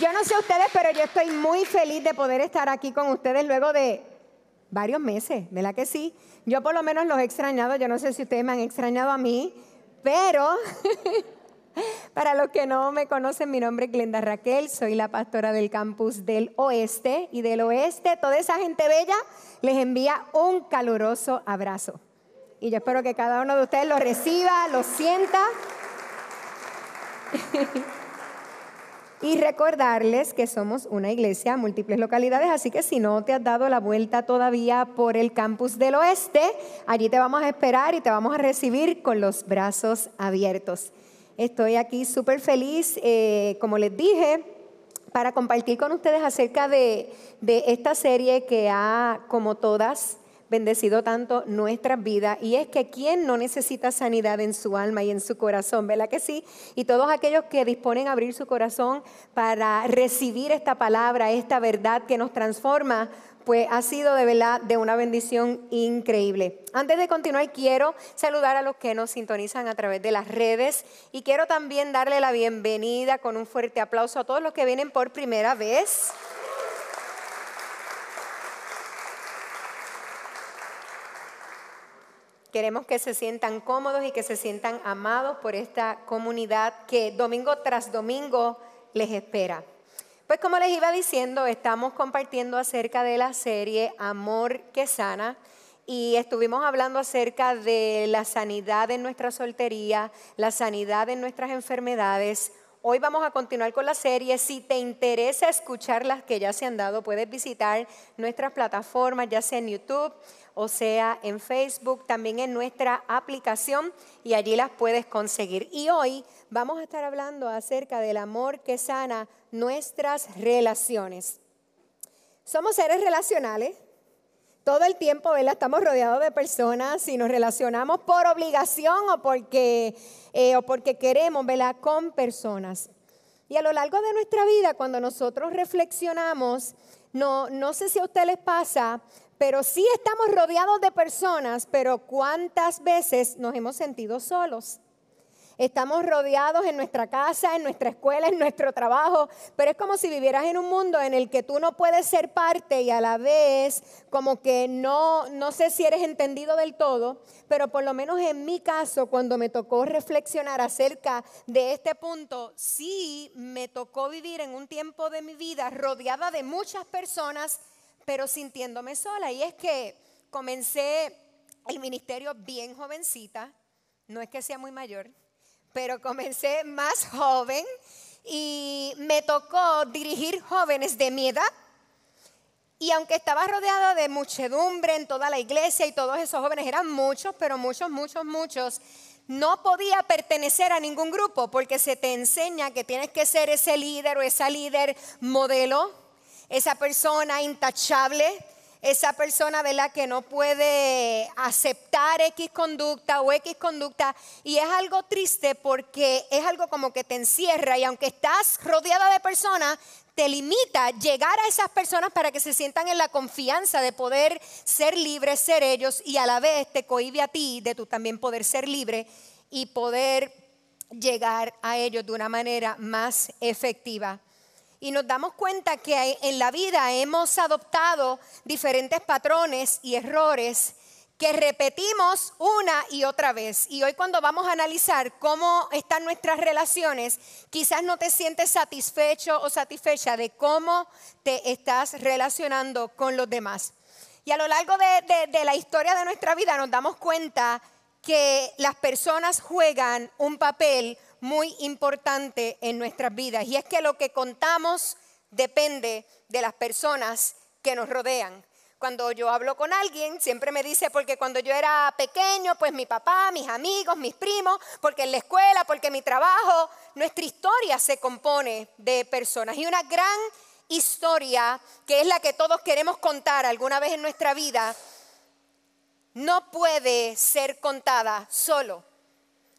Yo no sé ustedes, pero yo estoy muy feliz de poder estar aquí con ustedes luego de varios meses, ¿verdad que sí? Yo por lo menos los he extrañado, yo no sé si ustedes me han extrañado a mí, pero para los que no me conocen, mi nombre es Glenda Raquel, soy la pastora del campus del oeste y del oeste, toda esa gente bella les envía un caluroso abrazo. Y yo espero que cada uno de ustedes lo reciba, lo sienta. Y recordarles que somos una iglesia a múltiples localidades, así que si no te has dado la vuelta todavía por el campus del oeste, allí te vamos a esperar y te vamos a recibir con los brazos abiertos. Estoy aquí súper feliz, eh, como les dije, para compartir con ustedes acerca de, de esta serie que ha, como todas, bendecido tanto nuestras vidas. Y es que ¿quién no necesita sanidad en su alma y en su corazón? ¿Verdad que sí? Y todos aquellos que disponen a abrir su corazón para recibir esta palabra, esta verdad que nos transforma, pues ha sido de verdad de una bendición increíble. Antes de continuar, quiero saludar a los que nos sintonizan a través de las redes y quiero también darle la bienvenida con un fuerte aplauso a todos los que vienen por primera vez. Queremos que se sientan cómodos y que se sientan amados por esta comunidad que domingo tras domingo les espera. Pues como les iba diciendo, estamos compartiendo acerca de la serie Amor que sana y estuvimos hablando acerca de la sanidad en nuestra soltería, la sanidad en nuestras enfermedades. Hoy vamos a continuar con la serie. Si te interesa escuchar las que ya se han dado, puedes visitar nuestras plataformas, ya sea en YouTube o sea en Facebook, también en nuestra aplicación y allí las puedes conseguir. Y hoy vamos a estar hablando acerca del amor que sana nuestras relaciones. Somos seres relacionales. Todo el tiempo, ¿verdad? Estamos rodeados de personas y nos relacionamos por obligación o porque, eh, o porque queremos, ¿verdad? Con personas. Y a lo largo de nuestra vida, cuando nosotros reflexionamos, no, no sé si a ustedes les pasa, pero sí estamos rodeados de personas, pero ¿cuántas veces nos hemos sentido solos? Estamos rodeados en nuestra casa, en nuestra escuela, en nuestro trabajo, pero es como si vivieras en un mundo en el que tú no puedes ser parte y a la vez como que no, no sé si eres entendido del todo, pero por lo menos en mi caso, cuando me tocó reflexionar acerca de este punto, sí me tocó vivir en un tiempo de mi vida rodeada de muchas personas pero sintiéndome sola. Y es que comencé el ministerio bien jovencita, no es que sea muy mayor, pero comencé más joven y me tocó dirigir jóvenes de mi edad. Y aunque estaba rodeada de muchedumbre en toda la iglesia y todos esos jóvenes eran muchos, pero muchos, muchos, muchos, no podía pertenecer a ningún grupo porque se te enseña que tienes que ser ese líder o esa líder modelo esa persona intachable, esa persona ¿verdad? que no puede aceptar X conducta o X conducta. Y es algo triste porque es algo como que te encierra y aunque estás rodeada de personas, te limita llegar a esas personas para que se sientan en la confianza de poder ser libres, ser ellos y a la vez te cohibe a ti de tú también poder ser libre y poder llegar a ellos de una manera más efectiva y nos damos cuenta que en la vida hemos adoptado diferentes patrones y errores que repetimos una y otra vez. Y hoy cuando vamos a analizar cómo están nuestras relaciones, quizás no te sientes satisfecho o satisfecha de cómo te estás relacionando con los demás. Y a lo largo de, de la historia de nuestra vida nos damos cuenta que las personas juegan un papel muy importante en nuestras vidas y es que lo que contamos depende de las personas que nos rodean. Cuando yo hablo con alguien, siempre me dice, porque cuando yo era pequeño, pues mi papá, mis amigos, mis primos, porque en la escuela, porque mi trabajo, nuestra historia se compone de personas. Y una gran historia, que es la que todos queremos contar alguna vez en nuestra vida, no puede ser contada solo.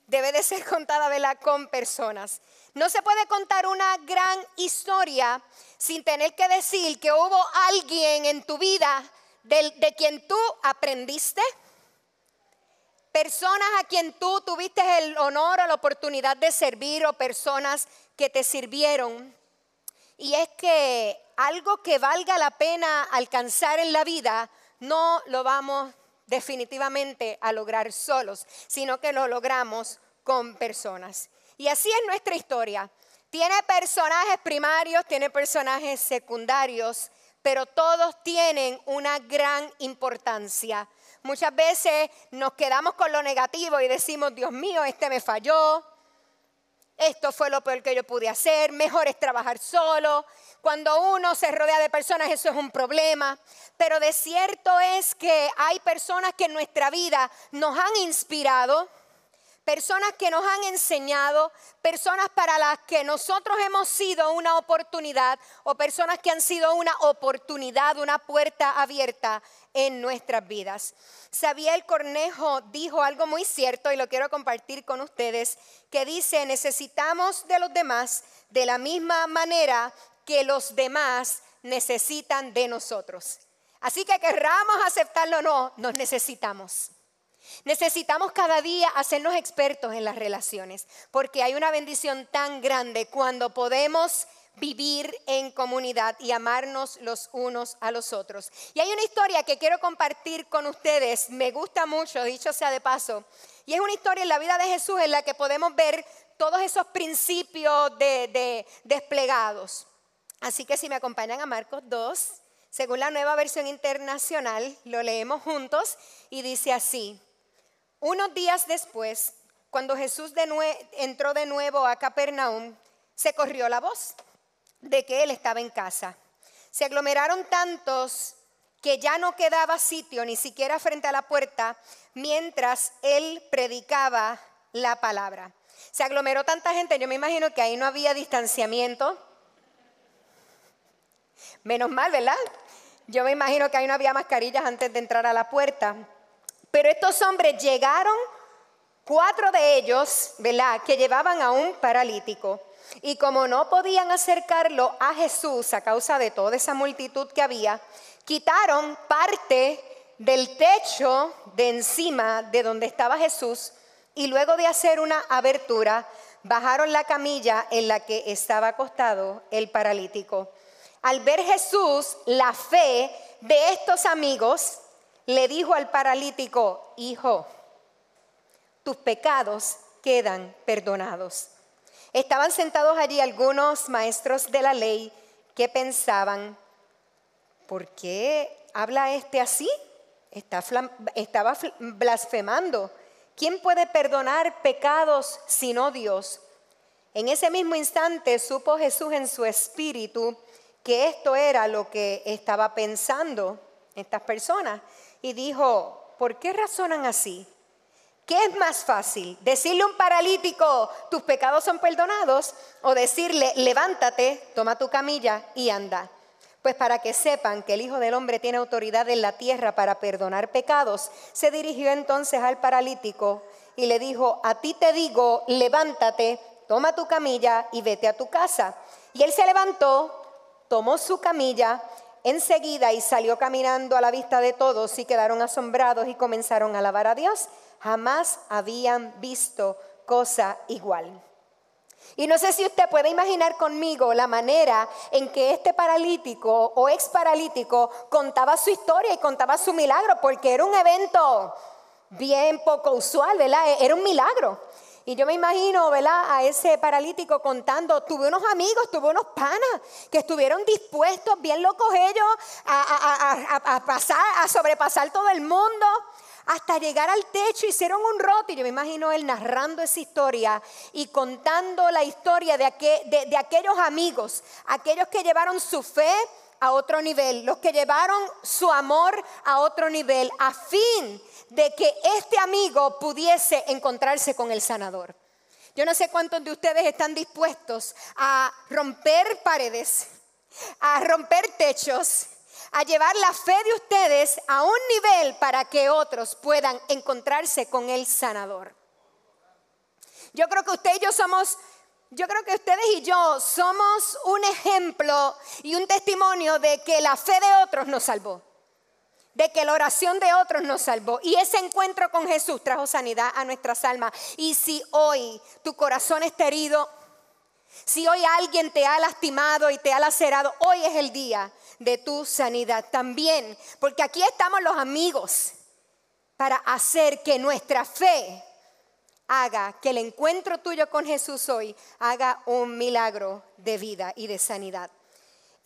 Debe de ser contada con personas. No se puede contar una gran historia sin tener que decir que hubo alguien en tu vida de, de quien tú aprendiste, personas a quien tú tuviste el honor o la oportunidad de servir o personas que te sirvieron. Y es que algo que valga la pena alcanzar en la vida no lo vamos definitivamente a lograr solos, sino que lo logramos con personas. Y así es nuestra historia. Tiene personajes primarios, tiene personajes secundarios, pero todos tienen una gran importancia. Muchas veces nos quedamos con lo negativo y decimos, Dios mío, este me falló, esto fue lo peor que yo pude hacer, mejor es trabajar solo. Cuando uno se rodea de personas, eso es un problema. Pero de cierto es que hay personas que en nuestra vida nos han inspirado, personas que nos han enseñado, personas para las que nosotros hemos sido una oportunidad o personas que han sido una oportunidad, una puerta abierta en nuestras vidas. Sabiel Cornejo dijo algo muy cierto y lo quiero compartir con ustedes, que dice, necesitamos de los demás de la misma manera que los demás necesitan de nosotros. Así que querramos aceptarlo o no, nos necesitamos. Necesitamos cada día hacernos expertos en las relaciones, porque hay una bendición tan grande cuando podemos vivir en comunidad y amarnos los unos a los otros. Y hay una historia que quiero compartir con ustedes, me gusta mucho, dicho sea de paso, y es una historia en la vida de Jesús en la que podemos ver todos esos principios de, desplegados. Así que si me acompañan a Marcos 2, según la nueva versión internacional, lo leemos juntos y dice así, unos días después, cuando Jesús entró de nuevo a Capernaum, se corrió la voz de que él estaba en casa. Se aglomeraron tantos que ya no quedaba sitio ni siquiera frente a la puerta mientras él predicaba la palabra. Se aglomeró tanta gente, yo me imagino que ahí no había distanciamiento. Menos mal, ¿verdad? Yo me imagino que ahí no había mascarillas antes de entrar a la puerta. Pero estos hombres llegaron, cuatro de ellos, ¿verdad? Que llevaban a un paralítico. Y como no podían acercarlo a Jesús a causa de toda esa multitud que había, quitaron parte del techo de encima de donde estaba Jesús y luego de hacer una abertura, bajaron la camilla en la que estaba acostado el paralítico. Al ver Jesús la fe de estos amigos, le dijo al paralítico, hijo, tus pecados quedan perdonados. Estaban sentados allí algunos maestros de la ley que pensaban, ¿por qué habla este así? estaba blasfemando. ¿Quién puede perdonar pecados sino Dios? En ese mismo instante supo Jesús en su espíritu que esto era lo que estaba pensando estas personas y dijo, ¿por qué razonan así? ¿Qué es más fácil? ¿Decirle a un paralítico, tus pecados son perdonados? ¿O decirle, levántate, toma tu camilla y anda? Pues para que sepan que el Hijo del Hombre tiene autoridad en la tierra para perdonar pecados, se dirigió entonces al paralítico y le dijo, a ti te digo, levántate, toma tu camilla y vete a tu casa. Y él se levantó, tomó su camilla enseguida y salió caminando a la vista de todos y quedaron asombrados y comenzaron a alabar a Dios jamás habían visto cosa igual. Y no sé si usted puede imaginar conmigo la manera en que este paralítico o ex paralítico contaba su historia y contaba su milagro, porque era un evento bien poco usual, ¿verdad? Era un milagro. Y yo me imagino, ¿verdad? A ese paralítico contando, tuve unos amigos, tuve unos panas que estuvieron dispuestos, bien locos ellos, a, pasar, a sobrepasar todo el mundo hasta llegar al techo hicieron un roto. Y yo me imagino él narrando esa historia y contando la historia de, aquellos amigos, aquellos que llevaron su fe, a otro nivel, los que llevaron su amor a otro nivel, a fin de que este amigo pudiese encontrarse con el sanador. Yo no sé cuántos de ustedes están dispuestos a romper paredes, a romper techos, a llevar la fe de ustedes a un nivel para que otros puedan encontrarse con el sanador. Yo creo que usted y yo somos yo creo que ustedes y yo somos un ejemplo y un testimonio de que la fe de otros nos salvó, de que la oración de otros nos salvó. Y ese encuentro con Jesús trajo sanidad a nuestras almas. Y si hoy tu corazón está herido, si hoy alguien te ha lastimado y te ha lacerado, hoy es el día de tu sanidad también. Porque aquí estamos los amigos para hacer que nuestra fe haga que el encuentro tuyo con Jesús hoy haga un milagro de vida y de sanidad.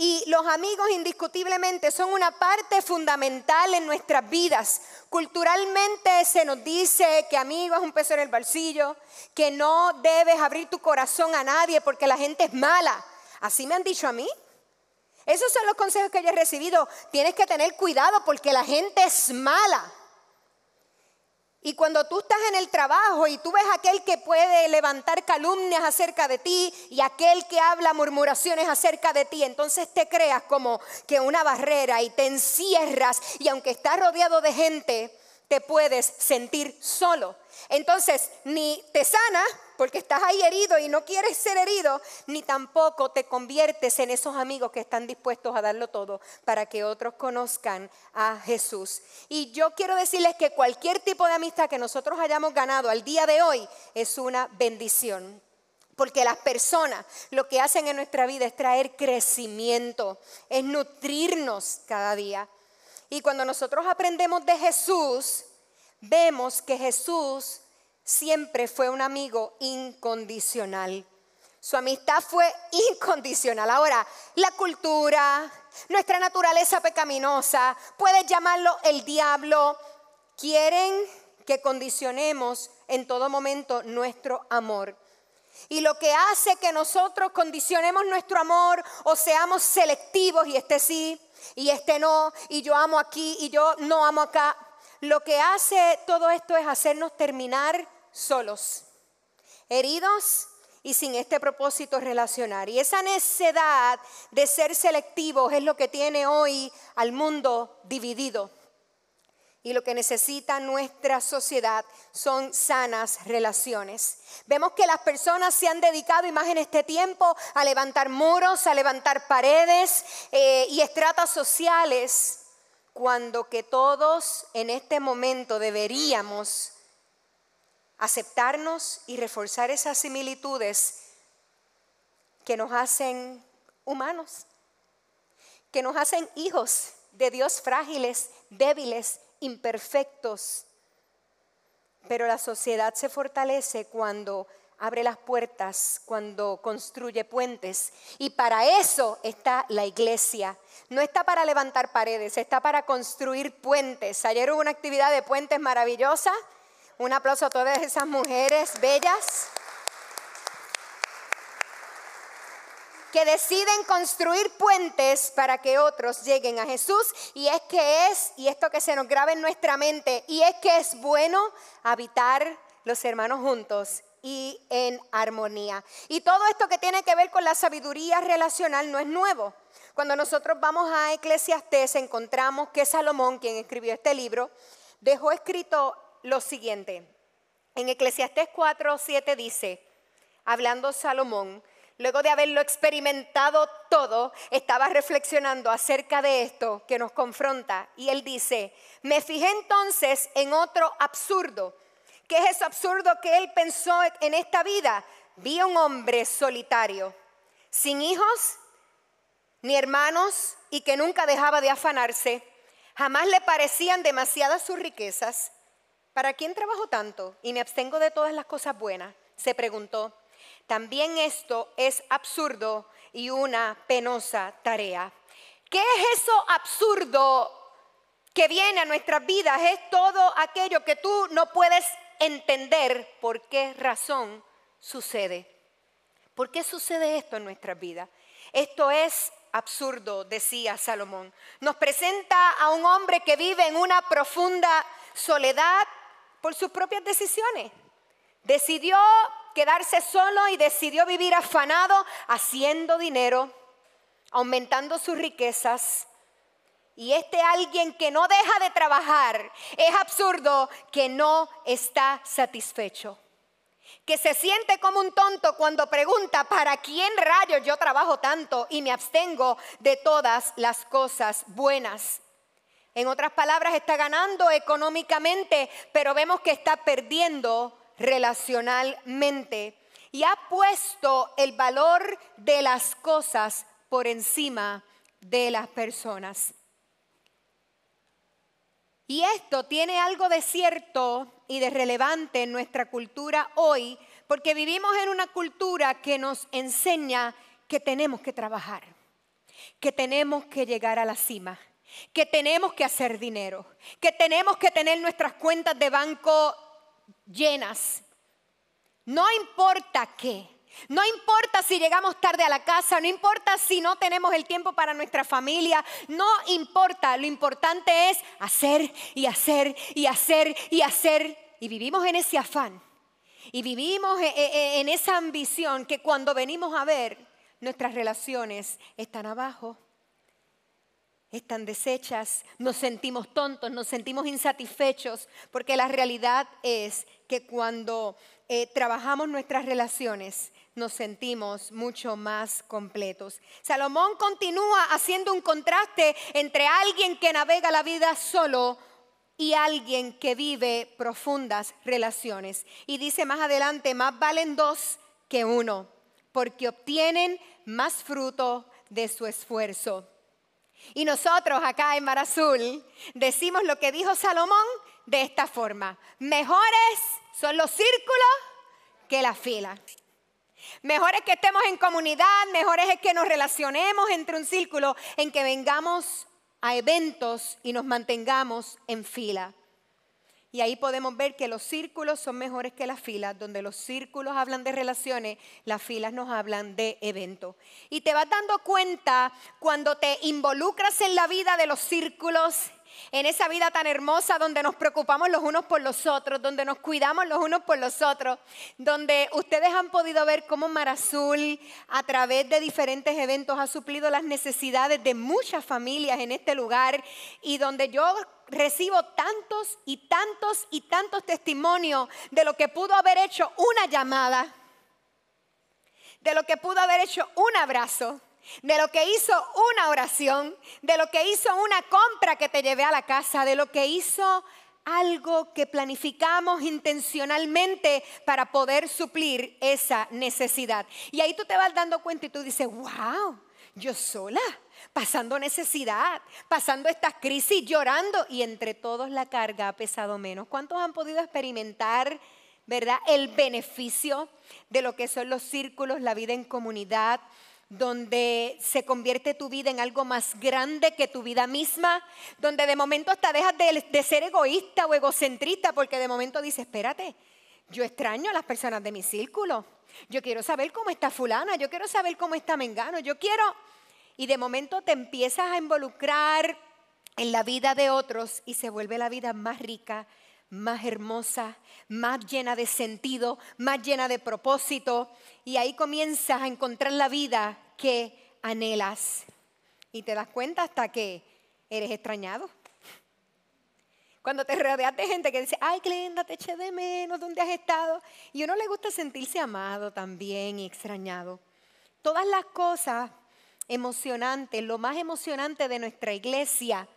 Y los amigos indiscutiblemente son una parte fundamental en nuestras vidas. Culturalmente se nos dice que amigo es un peso en el bolsillo, que no debes abrir tu corazón a nadie porque la gente es mala. Así me han dicho a mí. Esos son los consejos que yo he recibido. Tienes que tener cuidado porque la gente es mala. Y cuando tú estás en el trabajo y tú ves aquel que puede levantar calumnias acerca de ti y aquel que habla murmuraciones acerca de ti, entonces te creas como que una barrera y te encierras y aunque estás rodeado de gente, te puedes sentir solo. Entonces, ni te sana porque estás ahí herido y no quieres ser herido, ni tampoco te conviertes en esos amigos que están dispuestos a darlo todo para que otros conozcan a Jesús. Y yo quiero decirles que cualquier tipo de amistad que nosotros hayamos ganado al día de hoy es una bendición. Porque las personas lo que hacen en nuestra vida es traer crecimiento, es nutrirnos cada día. Y cuando nosotros aprendemos de Jesús, vemos que Jesús siempre fue un amigo incondicional. Su amistad fue incondicional. Ahora, la cultura, nuestra naturaleza pecaminosa, puedes llamarlo el diablo, quieren que condicionemos en todo momento nuestro amor. Y lo que hace que nosotros condicionemos nuestro amor o seamos selectivos y este sí y este no, y yo amo aquí y yo no amo acá, lo que hace todo esto es hacernos terminar solos, heridos y sin este propósito relacionar. Y esa necesidad de ser selectivos es lo que tiene hoy al mundo dividido. Y lo que necesita nuestra sociedad son sanas relaciones. Vemos que las personas se han dedicado, y más en este tiempo, a levantar muros, a levantar paredes eh, y estratas sociales, cuando que todos en este momento deberíamos aceptarnos y reforzar esas similitudes que nos hacen humanos, que nos hacen hijos de Dios frágiles, débiles, imperfectos. Pero la sociedad se fortalece cuando abre las puertas, cuando construye puentes. Y para eso está la iglesia. No está para levantar paredes, está para construir puentes. Ayer hubo una actividad de puentes maravillosa un aplauso a todas esas mujeres bellas que deciden construir puentes para que otros lleguen a Jesús. Y es que es, y esto que se nos graba en nuestra mente, y es que es bueno habitar los hermanos juntos y en armonía. Y todo esto que tiene que ver con la sabiduría relacional no es nuevo. Cuando nosotros vamos a Eclesiastés encontramos que Salomón, quien escribió este libro, dejó escrito lo siguiente. En Eclesiastés 4, 7 dice, hablando Salomón, luego de haberlo experimentado todo, estaba reflexionando acerca de esto que nos confronta. Y él dice, me fijé entonces en otro absurdo. ¿Qué es ese absurdo que él pensó en esta vida? Vi a un hombre solitario, sin hijos ni hermanos y que nunca dejaba de afanarse. Jamás le parecían demasiadas sus riquezas ¿Para quién trabajo tanto y me abstengo de todas las cosas buenas? Se preguntó. También esto es absurdo y una penosa tarea. ¿Qué es eso absurdo que viene a nuestras vidas? Es todo aquello que tú no puedes entender por qué razón sucede. ¿Por qué sucede esto en nuestras vidas? Esto es absurdo, decía Salomón. Nos presenta a un hombre que vive en una profunda soledad por sus propias decisiones. Decidió quedarse solo y decidió vivir afanado, haciendo dinero, aumentando sus riquezas. Y este alguien que no deja de trabajar, es absurdo que no está satisfecho. Que se siente como un tonto cuando pregunta, ¿para quién rayos yo trabajo tanto y me abstengo de todas las cosas buenas? En otras palabras, está ganando económicamente, pero vemos que está perdiendo relacionalmente y ha puesto el valor de las cosas por encima de las personas. Y esto tiene algo de cierto y de relevante en nuestra cultura hoy, porque vivimos en una cultura que nos enseña que tenemos que trabajar, que tenemos que llegar a la cima, que tenemos que hacer dinero, que tenemos que tener nuestras cuentas de banco llenas. No importa qué. No importa si llegamos tarde a la casa, no importa si no tenemos el tiempo para nuestra familia, no importa, lo importante es hacer y hacer y hacer y hacer. Y vivimos en ese afán y vivimos e, e, e, en esa ambición que cuando venimos a ver nuestras relaciones están abajo están deshechas, nos sentimos tontos, nos sentimos insatisfechos, porque la realidad es que cuando eh, trabajamos nuestras relaciones nos sentimos mucho más completos. Salomón continúa haciendo un contraste entre alguien que navega la vida solo y alguien que vive profundas relaciones. Y dice más adelante, más valen dos que uno, porque obtienen más fruto de su esfuerzo. Y nosotros acá en Mar Azul decimos lo que dijo Salomón de esta forma. Mejores son los círculos que las filas. Mejor es que estemos en comunidad, mejor es que nos relacionemos entre un círculo, en que vengamos a eventos y nos mantengamos en fila. Y ahí podemos ver que los círculos son mejores que las filas, donde los círculos hablan de relaciones, las filas nos hablan de eventos. Y te vas dando cuenta cuando te involucras en la vida de los círculos en esa vida tan hermosa donde nos preocupamos los unos por los otros, donde nos cuidamos los unos por los otros, donde ustedes han podido ver cómo Mar Azul a través de diferentes eventos ha suplido las necesidades de muchas familias en este lugar y donde yo recibo tantos y tantos y tantos testimonios de lo que pudo haber hecho una llamada, de lo que pudo haber hecho un abrazo de lo que hizo una oración, de lo que hizo una compra que te llevé a la casa, de lo que hizo algo que planificamos intencionalmente para poder suplir esa necesidad. Y ahí tú te vas dando cuenta y tú dices, wow, yo sola, pasando necesidad, pasando estas crisis, llorando y entre todos la carga ha pesado menos. ¿Cuántos han podido experimentar, verdad, el beneficio de lo que son los círculos, la vida en comunidad? donde se convierte tu vida en algo más grande que tu vida misma, donde de momento hasta dejas de, ser egoísta o egocentrista, porque de momento dices, espérate, yo extraño a las personas de mi círculo, yo quiero saber cómo está fulana, yo quiero saber cómo está Mengano, yo quiero... Y de momento te empiezas a involucrar en la vida de otros y se vuelve la vida más rica, más hermosa, más llena de sentido, más llena de propósito. Y ahí comienzas a encontrar la vida que anhelas. Y te das cuenta hasta que eres extrañado. Cuando te rodeas de gente que dice, ay, Glenda, te eché de menos, ¿dónde has estado? Y a uno le gusta sentirse amado también y extrañado. Todas las cosas emocionantes, lo más emocionante de nuestra iglesia,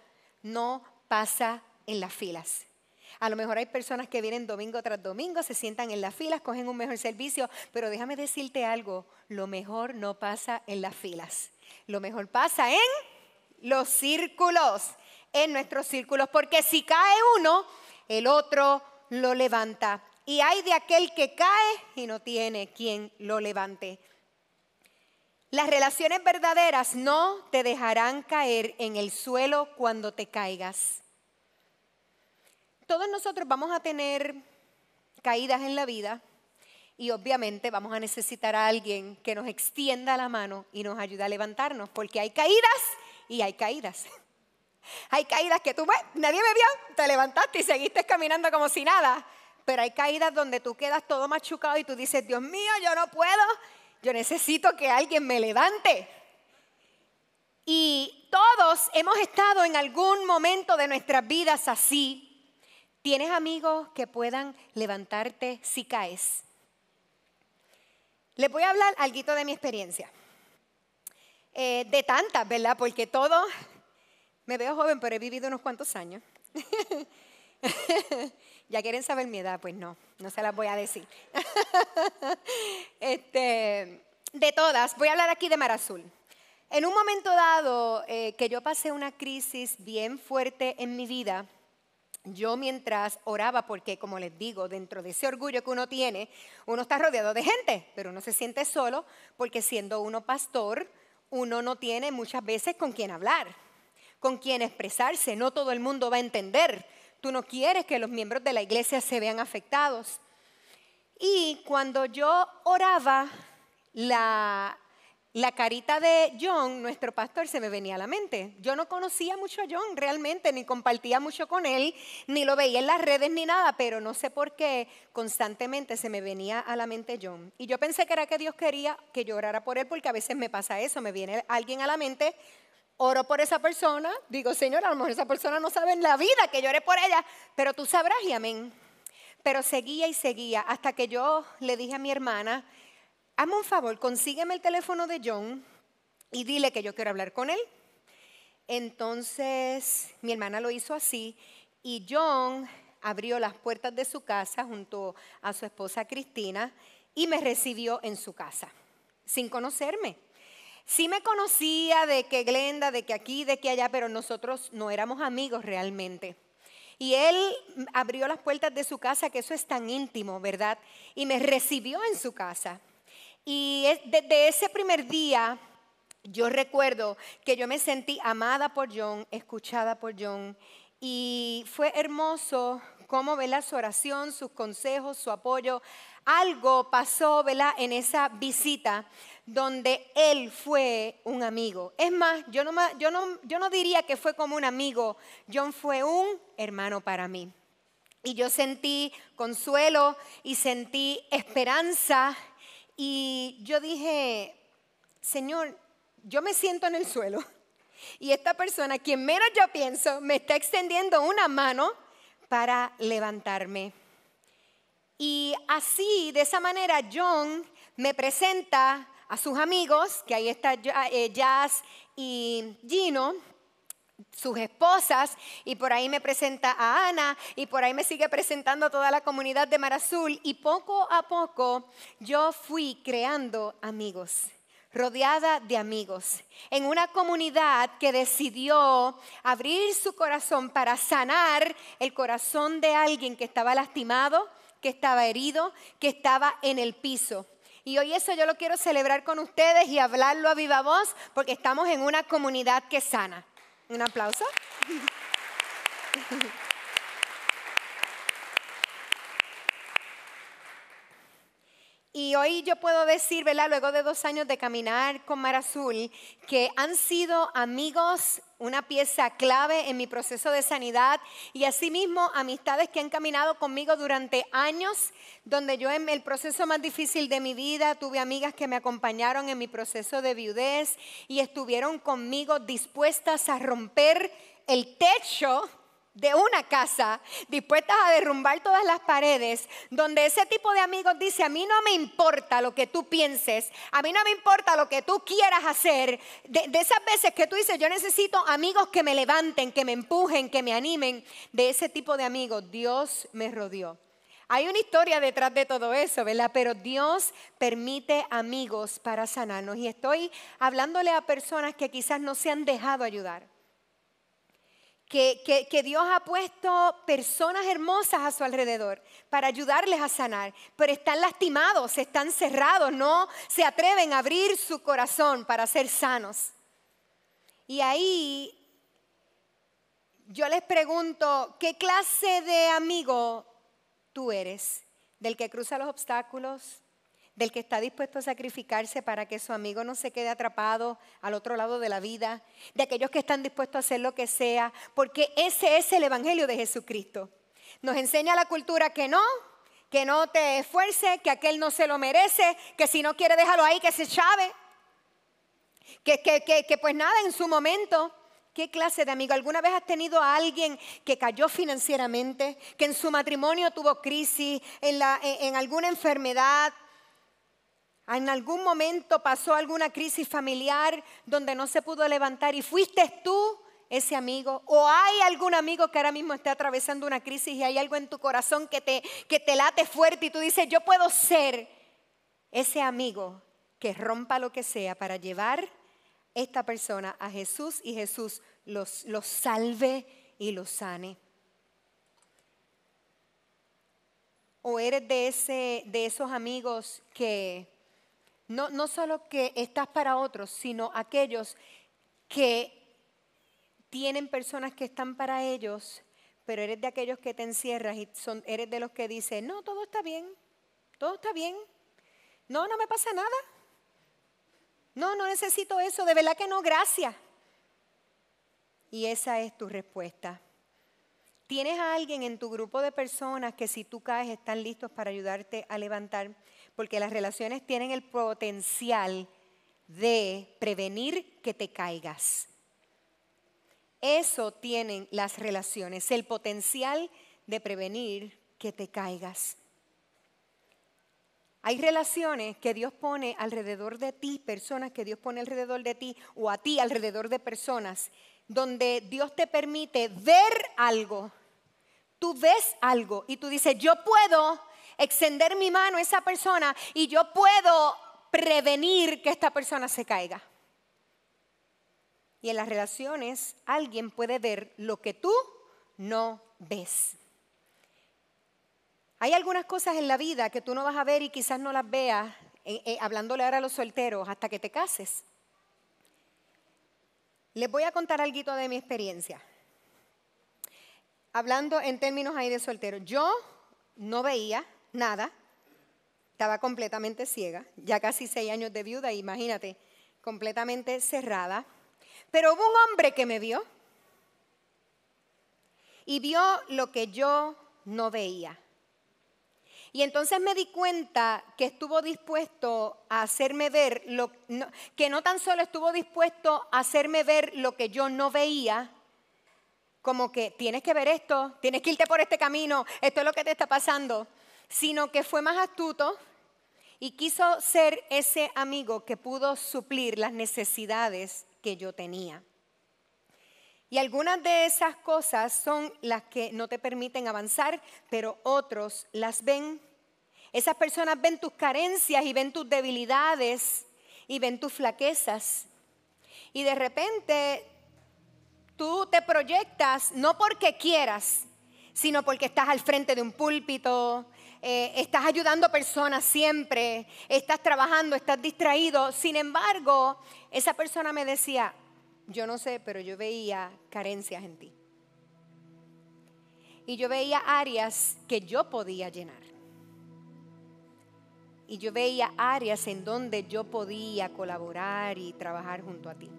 no pasa en las filas. A lo mejor hay personas que vienen domingo tras domingo, se sientan en las filas, cogen un mejor servicio, pero déjame decirte algo, lo mejor no pasa en las filas. Lo mejor pasa en los círculos, en nuestros círculos, porque si cae uno, el otro lo levanta. Y hay de aquel que cae y no tiene quien lo levante. Las relaciones verdaderas no te dejarán caer en el suelo cuando te caigas todos nosotros vamos a tener caídas en la vida Y obviamente vamos a necesitar a alguien que nos extienda la mano y nos ayude a levantarnos, porque hay caídas y hay caídas. Hay caídas que tú, nadie me vio, te levantaste y seguiste caminando como si nada. Pero hay caídas donde tú quedas todo machucado y tú dices, Dios mío, yo no puedo, yo necesito que alguien me levante. Y todos hemos estado en algún momento de nuestras vidas así. ¿Tienes amigos que puedan levantarte si caes? Les voy a hablar algo de mi experiencia. Eh, de tantas, ¿verdad? Porque todo, me veo joven, pero he vivido unos cuantos años. ya quieren saber mi edad, pues no, no se las voy a decir. este, de todas, voy a hablar aquí de Mar Azul. En un momento dado eh, que yo pasé una crisis bien fuerte en mi vida, yo mientras oraba, porque como les digo, dentro de ese orgullo que uno tiene, uno está rodeado de gente, pero uno se siente solo porque siendo uno pastor, uno no tiene muchas veces con quién hablar, con quién expresarse, no todo el mundo va a entender. Tú no quieres que los miembros de la iglesia se vean afectados. Y cuando yo oraba, la, la carita de John, nuestro pastor, se me venía a la mente. Yo no conocía mucho a John realmente, ni compartía mucho con él, ni lo veía en las redes ni nada, pero no sé por qué constantemente se me venía a la mente John. Y yo pensé que era que Dios quería que yo orara por él, porque a veces me pasa eso, me viene alguien a la mente, oro por esa persona, digo, Señor, a lo esa persona no sabe en la vida que lloré por ella, pero tú sabrás y amén. Pero seguía y seguía hasta que yo le dije a mi hermana, hazme un favor, consígueme el teléfono de John y dile que yo quiero hablar con él. Entonces mi hermana lo hizo así y John abrió las puertas de su casa junto a su esposa Cristina y me recibió en su casa, sin conocerme. Sí me conocía de que Glenda, de que aquí, de que allá, pero nosotros no éramos amigos realmente. Y él abrió las puertas de su casa, que eso es tan íntimo, ¿verdad? Y me recibió en su casa. Y desde ese primer día, yo recuerdo que yo me sentí amada por John, escuchada por John, y fue hermoso cómo, ¿verdad? Su oración, sus consejos, su apoyo. Algo pasó, ¿verdad? En esa visita donde él fue un amigo. Es más, yo no, yo no, yo no diría que fue como un amigo, John fue un hermano para mí. Y yo sentí consuelo y sentí esperanza y yo dije, Señor, yo me siento en el suelo y esta persona, quien menos yo pienso, me está extendiendo una mano para levantarme. Y así, de esa manera, John me presenta a sus amigos, que ahí está eh, Jazz y Gino, sus esposas y por ahí me presenta a Ana y por ahí me sigue presentando toda la comunidad de Mar Azul y poco a poco yo fui creando amigos rodeada de amigos, en una comunidad que decidió abrir su corazón para sanar el corazón de alguien que estaba lastimado, que estaba herido, que estaba en el piso. Y hoy eso yo lo quiero celebrar con ustedes y hablarlo a viva voz porque estamos en una comunidad que sana. Un aplauso. Y hoy yo puedo decir, ¿verdad? Luego de dos años de caminar con Mar Azul, que han sido amigos, una pieza clave en mi proceso de sanidad y asimismo amistades que han caminado conmigo durante años, donde yo en el proceso más difícil de mi vida tuve amigas que me acompañaron en mi proceso de viudez y estuvieron conmigo dispuestas a romper el techo de una casa dispuestas a derrumbar todas las paredes, donde ese tipo de amigos dice, a mí no me importa lo que tú pienses, a mí no me importa lo que tú quieras hacer, de, de, esas veces que tú dices, yo necesito amigos que me levanten, que me empujen, que me animen, de ese tipo de amigos Dios me rodeó. Hay una historia detrás de todo eso, ¿verdad? Pero Dios permite amigos para sanarnos y estoy hablándole a personas que quizás no se han dejado ayudar que, Dios ha puesto personas hermosas a su alrededor para ayudarles a sanar, pero están lastimados, están cerrados, no se atreven a abrir su corazón para ser sanos. Y ahí yo les pregunto, ¿qué clase de amigo tú eres? ¿Del que cruza los obstáculos? Del que está dispuesto a sacrificarse para que su amigo no se quede atrapado al otro lado de la vida, de aquellos que están dispuestos a hacer lo que sea, porque ese es el Evangelio de Jesucristo. Nos enseña la cultura que no, que no te esfuerce, que aquel no se lo merece, que si no quiere déjalo ahí, que se chave. Que, que, que, pues nada, en su momento ¿Qué clase de amigo? ¿Alguna vez has tenido a alguien que cayó financieramente, que en su matrimonio tuvo crisis, en, la, en, alguna enfermedad, en algún momento pasó alguna crisis familiar donde no se pudo levantar y fuiste tú ese amigo? ¿O hay algún amigo que ahora mismo esté atravesando una crisis y hay algo en tu corazón que te, que te late fuerte y tú dices, yo puedo ser ese amigo que rompa lo que sea para llevar esta persona a Jesús y Jesús los, los salve y los sane. O eres de, ese, de esos amigos que no, no solo que estás para otros, sino aquellos que tienen personas que están para ellos, pero eres de aquellos que te encierras y son, eres de los que dicen, no, todo está bien, todo está bien, no, no me pasa nada, no, no necesito eso, de verdad que no, gracias. Y esa es tu respuesta. ¿Tienes a alguien en tu grupo de personas que si tú caes están listos para ayudarte a levantar? Porque las relaciones tienen el potencial de prevenir que te caigas. Eso tienen las relaciones, el potencial de prevenir que te caigas. Hay relaciones que Dios pone alrededor de ti, personas que Dios pone alrededor de ti o a ti alrededor de personas, donde Dios te permite ver algo. Tú ves algo y tú dices, yo puedo extender mi mano a esa persona y yo puedo prevenir que esta persona se caiga. Y en las relaciones alguien puede ver lo que tú no ves. Hay algunas cosas en la vida que tú no vas a ver y quizás no las veas, eh, eh, hablándole ahora a los solteros, hasta que te cases. Les voy a contar algo de mi experiencia. Hablando en términos ahí de soltero, yo no veía nada, estaba completamente ciega, ya casi seis años de viuda, imagínate, completamente cerrada. Pero hubo un hombre que me vio y vio lo que yo no veía. Y entonces me di cuenta que estuvo dispuesto a hacerme ver, lo, que no tan solo estuvo dispuesto a hacerme ver lo que yo no veía, como que tienes que ver esto, tienes que irte por este camino, esto es lo que te está pasando, sino que fue más astuto y quiso ser ese amigo que pudo suplir las necesidades que yo tenía. Y algunas de esas cosas son las que no te permiten avanzar, pero otros las ven. Esas personas ven tus carencias y ven tus debilidades y ven tus flaquezas. Y de repente tú te proyectas no porque quieras, sino porque estás al frente de un púlpito, eh, estás ayudando personas siempre, estás trabajando, estás distraído. Sin embargo, esa persona me decía, yo no sé, pero yo veía carencias en ti. Y yo veía áreas que yo podía llenar. Y yo veía áreas en donde yo podía colaborar y trabajar junto a ti.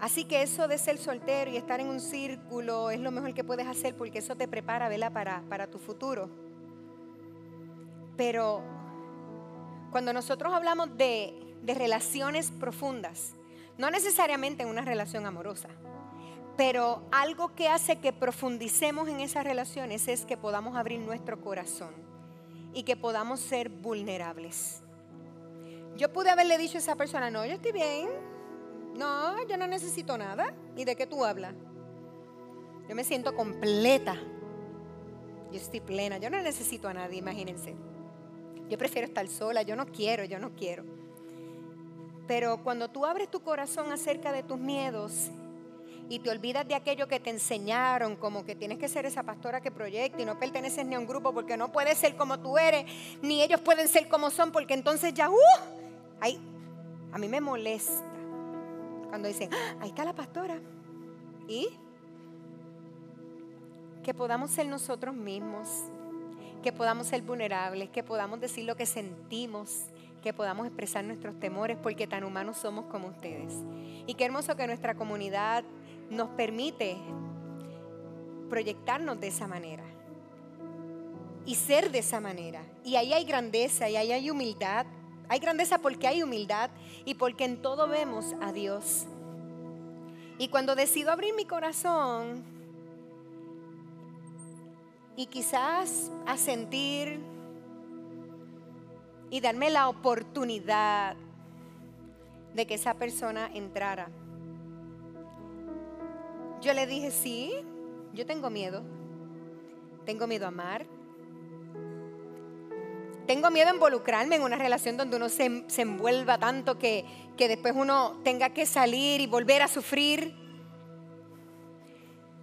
Así que eso de ser soltero y estar en un círculo es lo mejor que puedes hacer porque eso te prepara ¿vela? Para, para tu futuro. Pero cuando nosotros hablamos de de relaciones profundas. No necesariamente en una relación amorosa, pero algo que hace que profundicemos en esas relaciones es que podamos abrir nuestro corazón y que podamos ser vulnerables. Yo pude haberle dicho a esa persona, no, yo estoy bien, no, yo no necesito nada. ¿Y de qué tú hablas? Yo me siento completa. Yo estoy plena, yo no necesito a nadie, imagínense. Yo prefiero estar sola, yo no quiero, yo no quiero. Pero cuando tú abres tu corazón acerca de tus miedos y te olvidas de aquello que te enseñaron, como que tienes que ser esa pastora que proyecta y no perteneces ni a un grupo porque no puedes ser como tú eres, ni ellos pueden ser como son, porque entonces ya, ¡uh! Ahí, a mí me molesta cuando dicen, ah, ahí está la pastora. ¿Y? Que podamos ser nosotros mismos que podamos ser vulnerables, que podamos decir lo que sentimos, que podamos expresar nuestros temores, porque tan humanos somos como ustedes. Y qué hermoso que nuestra comunidad nos permite proyectarnos de esa manera y ser de esa manera. Y ahí hay grandeza y ahí hay humildad. Hay grandeza porque hay humildad y porque en todo vemos a Dios. Y cuando decido abrir mi corazón y quizás a sentir y darme la oportunidad de que esa persona entrara. Yo le dije, sí, yo tengo miedo. Tengo miedo a amar. Tengo miedo a involucrarme en una relación donde uno se, se envuelva tanto que, que después uno tenga que salir y volver a sufrir.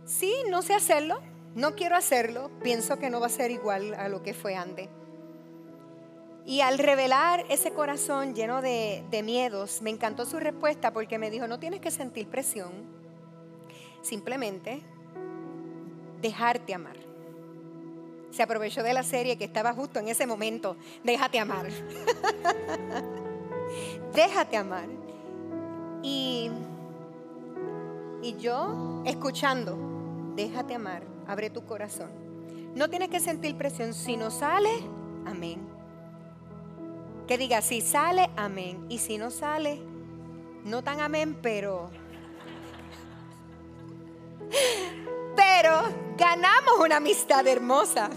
Sí, no sé hacerlo, no quiero hacerlo, pienso que no va a ser igual a lo que fue antes. Y al revelar ese corazón lleno de, miedos, me encantó su respuesta porque me dijo, no tienes que sentir presión, simplemente dejarte amar. Se aprovechó de la serie que estaba justo en ese momento, déjate amar. déjate amar. Y, y yo, escuchando, déjate amar, abre tu corazón. No tienes que sentir presión, si no sale, amén que diga, si sale, amén. Y si no sale, no tan amén, pero... Pero ganamos una amistad hermosa.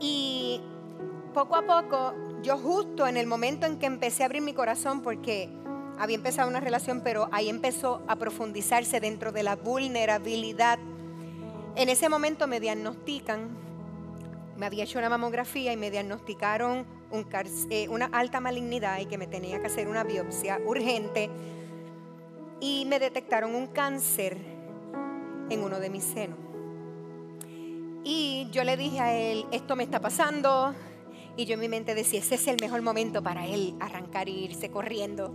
Y poco a poco, yo justo en el momento en que empecé a abrir mi corazón, porque había empezado una relación, pero ahí empezó a profundizarse dentro de la vulnerabilidad. En ese momento me diagnostican, me había hecho una mamografía y me diagnosticaron eh, una alta malignidad y que me tenía que hacer una biopsia urgente. Y me detectaron un cáncer en uno de mis senos. Y yo le dije a él, esto me está pasando. Y yo en mi mente decía, ese es el mejor momento para él arrancar e irse corriendo.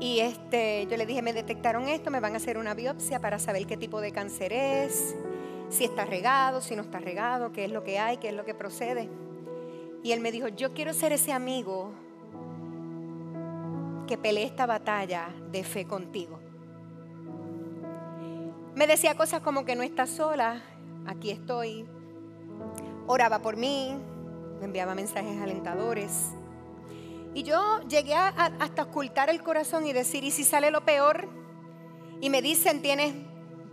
Y este, yo le dije, me detectaron esto, me van a hacer una biopsia para saber qué tipo de cáncer es, si está regado, si no está regado, qué es lo que hay, qué es lo que procede. Y él me dijo, yo quiero ser ese amigo que pelee esta batalla de fe contigo. Me decía cosas como que no estás sola, aquí estoy. Oraba por mí, me enviaba mensajes alentadores. Y yo llegué hasta ocultar el corazón y decir, ¿y si sale lo peor? Y me dicen, tienes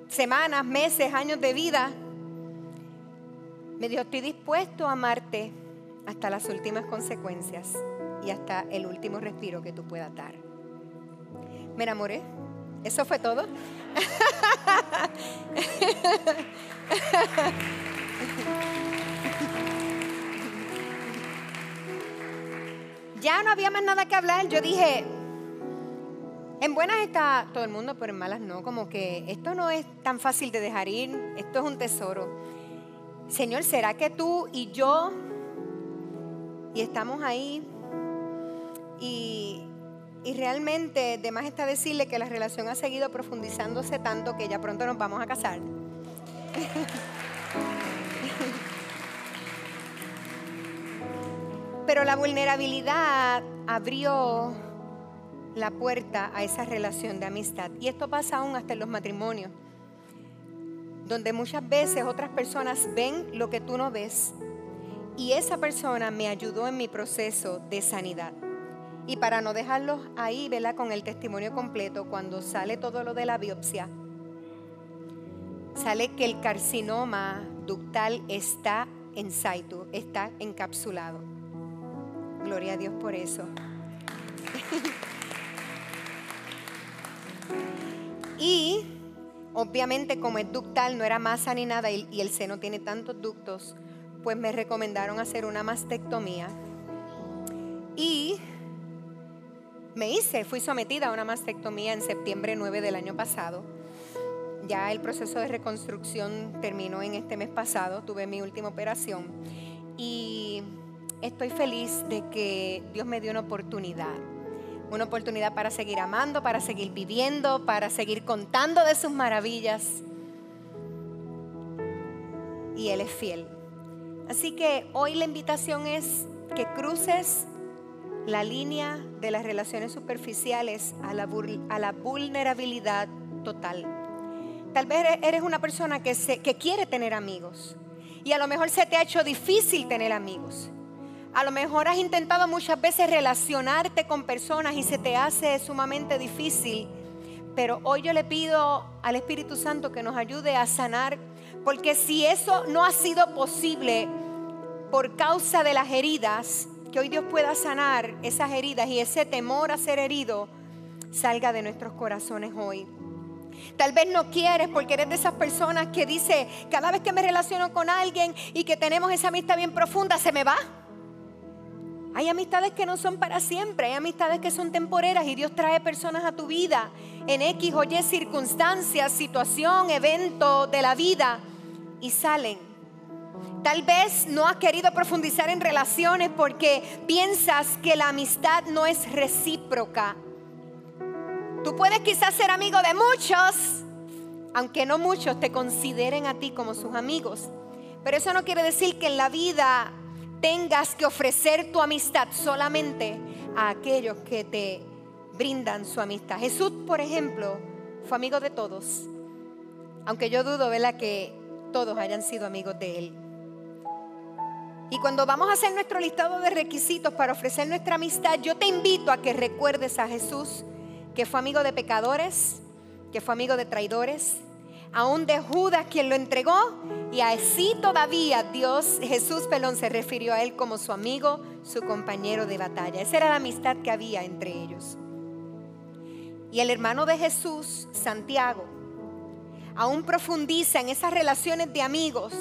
semanas, meses, años de vida. Me dijo, estoy dispuesto a amarte hasta las últimas consecuencias y hasta el último respiro que tú puedas dar. Me enamoré. Eso fue todo. ya no había más nada que hablar. Yo dije, en buenas está todo el mundo, pero en malas no. Como que esto no es tan fácil de dejar ir. Esto es un tesoro. Señor, ¿será que tú y yo y estamos ahí. Y, realmente, de más está decirle que la relación ha seguido profundizándose tanto que ya pronto nos vamos a casar. Pero la vulnerabilidad abrió la puerta a esa relación de amistad. Y esto pasa aún hasta en los matrimonios, donde muchas veces otras personas ven lo que tú no ves y esa persona me ayudó en mi proceso de sanidad. Y para no dejarlos ahí, ¿verdad? Con el testimonio completo, cuando sale todo lo de la biopsia, sale que el carcinoma ductal está en situ, está encapsulado. Gloria a Dios por eso. y obviamente como es ductal, no era masa ni nada y el seno tiene tantos ductos, pues me recomendaron hacer una mastectomía. Y me hice, fui sometida a una mastectomía en septiembre 9 del año pasado. Ya el proceso de reconstrucción terminó en este mes pasado, tuve mi última operación y estoy feliz de que Dios me dio una oportunidad. Una oportunidad para seguir amando, para seguir viviendo, para seguir contando de sus maravillas y Él es fiel. Así que hoy la invitación es que cruces la línea de las relaciones superficiales a la, a la vulnerabilidad total. Tal vez eres una persona que, se, que quiere tener amigos y a lo mejor se te ha hecho difícil tener amigos. A lo mejor has intentado muchas veces relacionarte con personas y se te hace sumamente difícil. Pero hoy yo le pido al Espíritu Santo que nos ayude a sanar. Porque si eso no ha sido posible por causa de las heridas, que hoy Dios pueda sanar esas heridas y ese temor a ser herido salga de nuestros corazones hoy. Tal vez no quieres porque eres de esas personas que dice, cada vez que me relaciono con alguien y que tenemos esa amistad bien profunda, se me va. Hay amistades que no son para siempre, hay amistades que son temporeras y Dios trae personas a tu vida en X o Y circunstancias, situación, evento de la vida y salen. Tal vez no has querido profundizar en relaciones porque piensas que la amistad no es recíproca. Tú puedes quizás ser amigo de muchos, aunque no muchos te consideren a ti como sus amigos. Pero eso no quiere decir que en la vida tengas que ofrecer tu amistad solamente a aquellos que te brindan su amistad. Jesús, por ejemplo, fue amigo de todos, aunque yo dudo, ¿verdad?, que todos hayan sido amigos de él. Y cuando vamos a hacer nuestro listado de requisitos para ofrecer nuestra amistad, yo te invito a que recuerdes a Jesús que fue amigo de pecadores, que fue amigo de traidores, aún de Judas quien lo entregó, y así todavía Dios, Jesús Pelón, se refirió a él como su amigo, su compañero de batalla. Esa era la amistad que había entre ellos. Y el hermano de Jesús, Santiago, aún profundiza en esas relaciones de amigos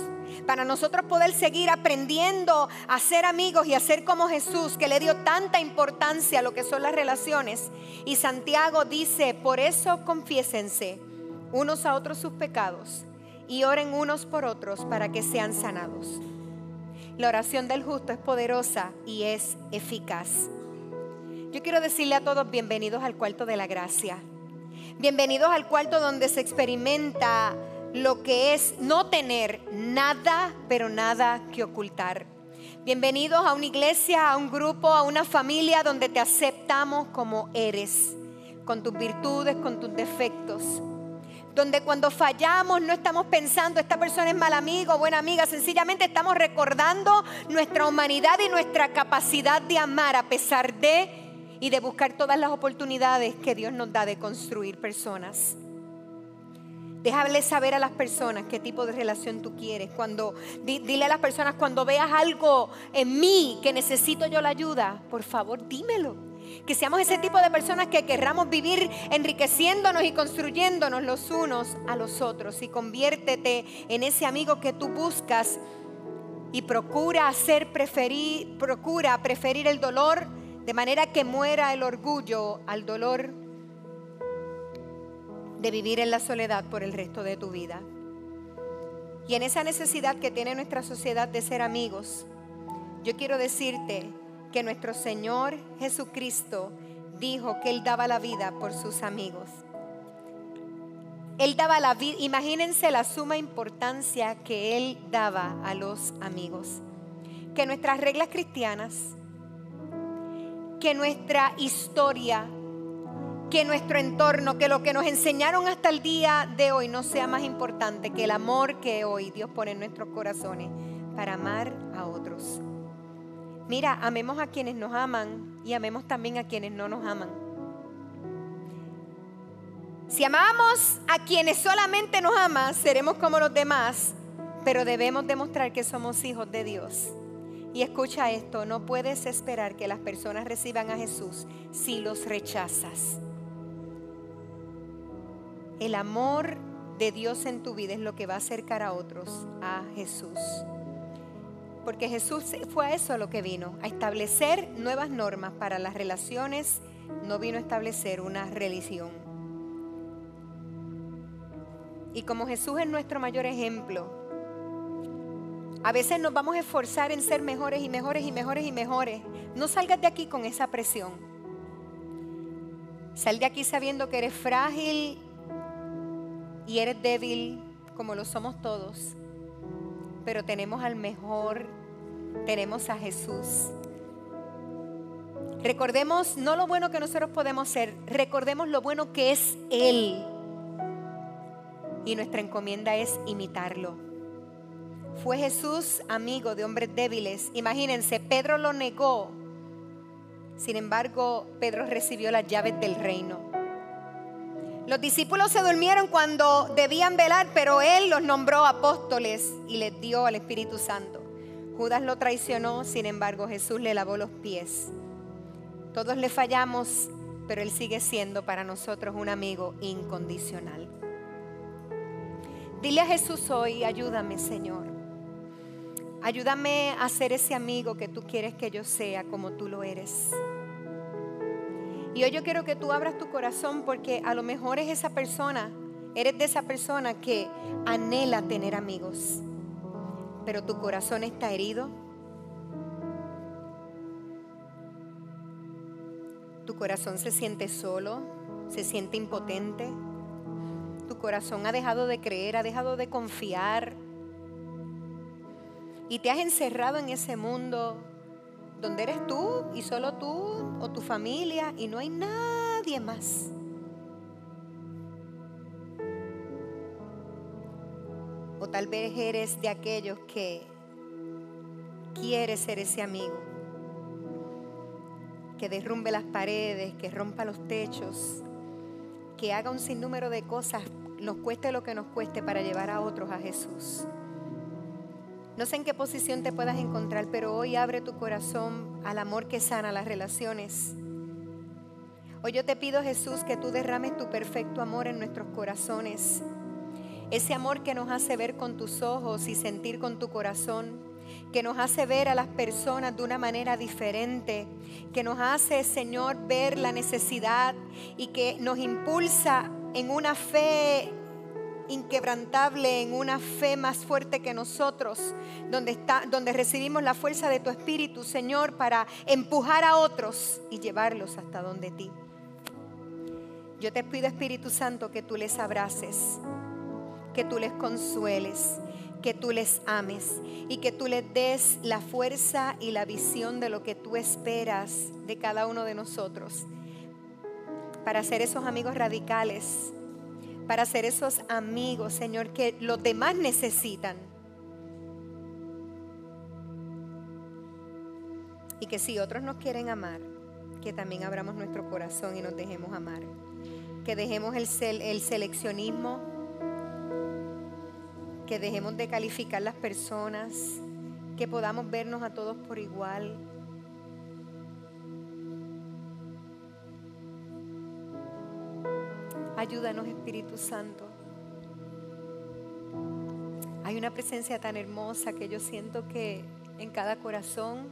para nosotros poder seguir aprendiendo a ser amigos y a ser como Jesús, que le dio tanta importancia a lo que son las relaciones. Y Santiago dice, por eso confiésense unos a otros sus pecados y oren unos por otros para que sean sanados. La oración del justo es poderosa y es eficaz. Yo quiero decirle a todos bienvenidos al cuarto de la gracia. Bienvenidos al cuarto donde se experimenta lo que es no tener nada, pero nada que ocultar. Bienvenidos a una iglesia, a un grupo, a una familia donde te aceptamos como eres, con tus virtudes, con tus defectos. Donde cuando fallamos no estamos pensando, esta persona es mal amigo, buena amiga, sencillamente estamos recordando nuestra humanidad y nuestra capacidad de amar a pesar de y de buscar todas las oportunidades que Dios nos da de construir personas. Déjale saber a las personas qué tipo de relación tú quieres. Cuando dile a las personas cuando veas algo en mí que necesito yo la ayuda, por favor, dímelo. Que seamos ese tipo de personas que querramos vivir enriqueciéndonos y construyéndonos los unos a los otros. Y conviértete en ese amigo que tú buscas y procura hacer preferir, procura preferir el dolor de manera que muera el orgullo al dolor de vivir en la soledad por el resto de tu vida. Y en esa necesidad que tiene nuestra sociedad de ser amigos, yo quiero decirte que nuestro Señor Jesucristo dijo que Él daba la vida por sus amigos. Él daba la vida, imagínense la suma importancia que Él daba a los amigos. Que nuestras reglas cristianas, que nuestra historia, que nuestro entorno, que lo que nos enseñaron hasta el día de hoy no sea más importante que el amor que hoy Dios pone en nuestros corazones para amar a otros. Mira, amemos a quienes nos aman y amemos también a quienes no nos aman. Si amamos a quienes solamente nos aman, seremos como los demás, pero debemos demostrar que somos hijos de Dios. Y escucha esto, no puedes esperar que las personas reciban a Jesús si los rechazas. El amor de Dios en tu vida es lo que va a acercar a otros a Jesús. Porque Jesús fue a eso lo que vino, a establecer nuevas normas para las relaciones, no vino a establecer una religión. Y como Jesús es nuestro mayor ejemplo, a veces nos vamos a esforzar en ser mejores y mejores y mejores y mejores. No salgas de aquí con esa presión. Sal de aquí sabiendo que eres frágil y eres débil como lo somos todos. pero tenemos al mejor, tenemos a Jesús. Recordemos no lo bueno que nosotros podemos ser, recordemos lo bueno que es Él. Y nuestra encomienda es imitarlo. Fue Jesús amigo de hombres débiles. Imagínense, Pedro lo negó. Sin embargo, Pedro recibió las llaves del reino. Los discípulos se durmieron cuando debían velar, pero Él los nombró apóstoles y les dio al Espíritu Santo. Judas lo traicionó, sin embargo Jesús le lavó los pies. Todos le fallamos, pero Él sigue siendo para nosotros un amigo incondicional. Dile a Jesús hoy, ayúdame Señor. Ayúdame a ser ese amigo que tú quieres que yo sea como tú lo eres. Y hoy yo quiero que tú abras tu corazón porque a lo mejor es esa persona, eres de esa persona que anhela tener amigos, pero tu corazón está herido. Tu corazón se siente solo, se siente impotente. Tu corazón ha dejado de creer, ha dejado de confiar. Y te has encerrado en ese mundo donde eres tú y solo tú o tu familia y no hay nadie más. O tal vez eres de aquellos que quieres ser ese amigo, que derrumbe las paredes, que rompa los techos, que haga un sinnúmero de cosas, nos cueste lo que nos cueste para llevar a otros a Jesús. No sé en qué posición te puedas encontrar, pero hoy abre tu corazón al amor que sana las relaciones. Hoy yo te pido, Jesús, que tú derrames tu perfecto amor en nuestros corazones. Ese amor que nos hace ver con tus ojos y sentir con tu corazón, que nos hace ver a las personas de una manera diferente, que nos hace, Señor, ver la necesidad y que nos impulsa en una fe inquebrantable, en una fe más fuerte que nosotros, donde, está, donde recibimos la fuerza de tu Espíritu, Señor, para empujar a otros y llevarlos hasta donde ti. Yo te pido, Espíritu Santo, que tú les abraces, que tú les consueles, que tú les ames y que tú les des la fuerza y la visión de lo que tú esperas de cada uno de nosotros para ser esos amigos radicales para ser esos amigos, Señor, que los demás necesitan. Y que si otros nos quieren amar, que también abramos nuestro corazón y nos dejemos amar. Que dejemos el, el seleccionismo, que dejemos de calificar las personas, que podamos vernos a todos por igual Ayúdanos, Espíritu Santo. Hay una presencia tan hermosa que yo siento que en cada corazón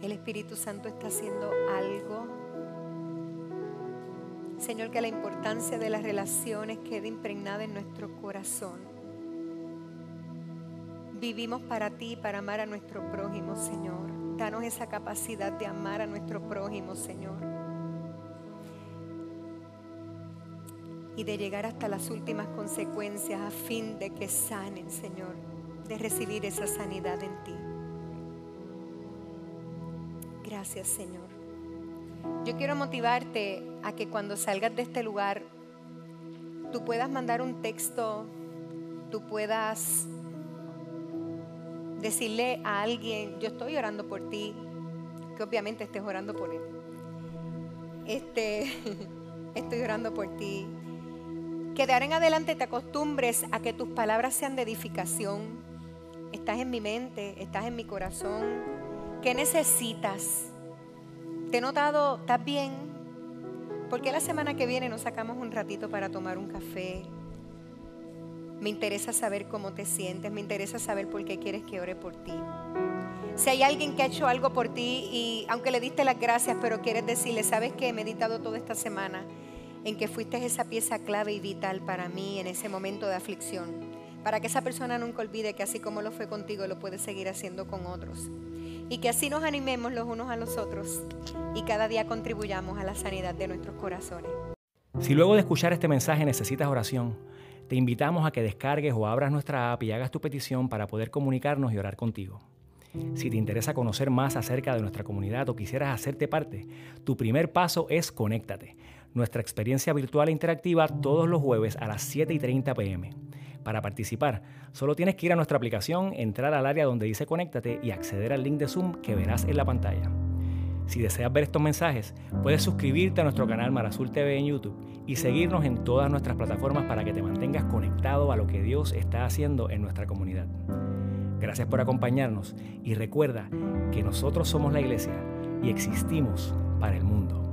el Espíritu Santo está haciendo algo. Señor, que la importancia de las relaciones quede impregnada en nuestro corazón. Vivimos para ti, para amar a nuestro prójimo, Señor. Danos esa capacidad de amar a nuestro prójimo, Señor. Y de llegar hasta las últimas consecuencias a fin de que sanen, Señor, de recibir esa sanidad en ti. Gracias, Señor. Yo quiero motivarte a que cuando salgas de este lugar, tú puedas mandar un texto, tú puedas decirle a alguien, yo estoy orando por ti, que obviamente estés orando por él. Este, estoy orando por ti que de ahora en adelante te acostumbres a que tus palabras sean de edificación. Estás en mi mente, estás en mi corazón. ¿Qué necesitas? ¿Te he notado? ¿Estás bien? ¿Por qué la semana que viene nos sacamos un ratito para tomar un café? Me interesa saber cómo te sientes, me interesa saber por qué quieres que ore por ti. Si hay alguien que ha hecho algo por ti y aunque le diste las gracias, pero quieres decirle, sabes que he meditado toda esta semana en que fuiste esa pieza clave y vital para mí en ese momento de aflicción, para que esa persona nunca olvide que así como lo fue contigo, lo puede seguir haciendo con otros. Y que así nos animemos los unos a los otros y cada día contribuyamos a la sanidad de nuestros corazones. Si luego de escuchar este mensaje necesitas oración, te invitamos a que descargues o abras nuestra app y hagas tu petición para poder comunicarnos y orar contigo. Si te interesa conocer más acerca de nuestra comunidad o quisieras hacerte parte, tu primer paso es conéctate. Nuestra experiencia virtual e interactiva todos los jueves a las 7 y 30 pm. Para participar, solo tienes que ir a nuestra aplicación, entrar al área donde dice conéctate y acceder al link de Zoom que verás en la pantalla. Si deseas ver estos mensajes, puedes suscribirte a nuestro canal Marazul TV en YouTube y seguirnos en todas nuestras plataformas para que te mantengas conectado a lo que Dios está haciendo en nuestra comunidad. Gracias por acompañarnos y recuerda que nosotros somos la iglesia y existimos para el mundo.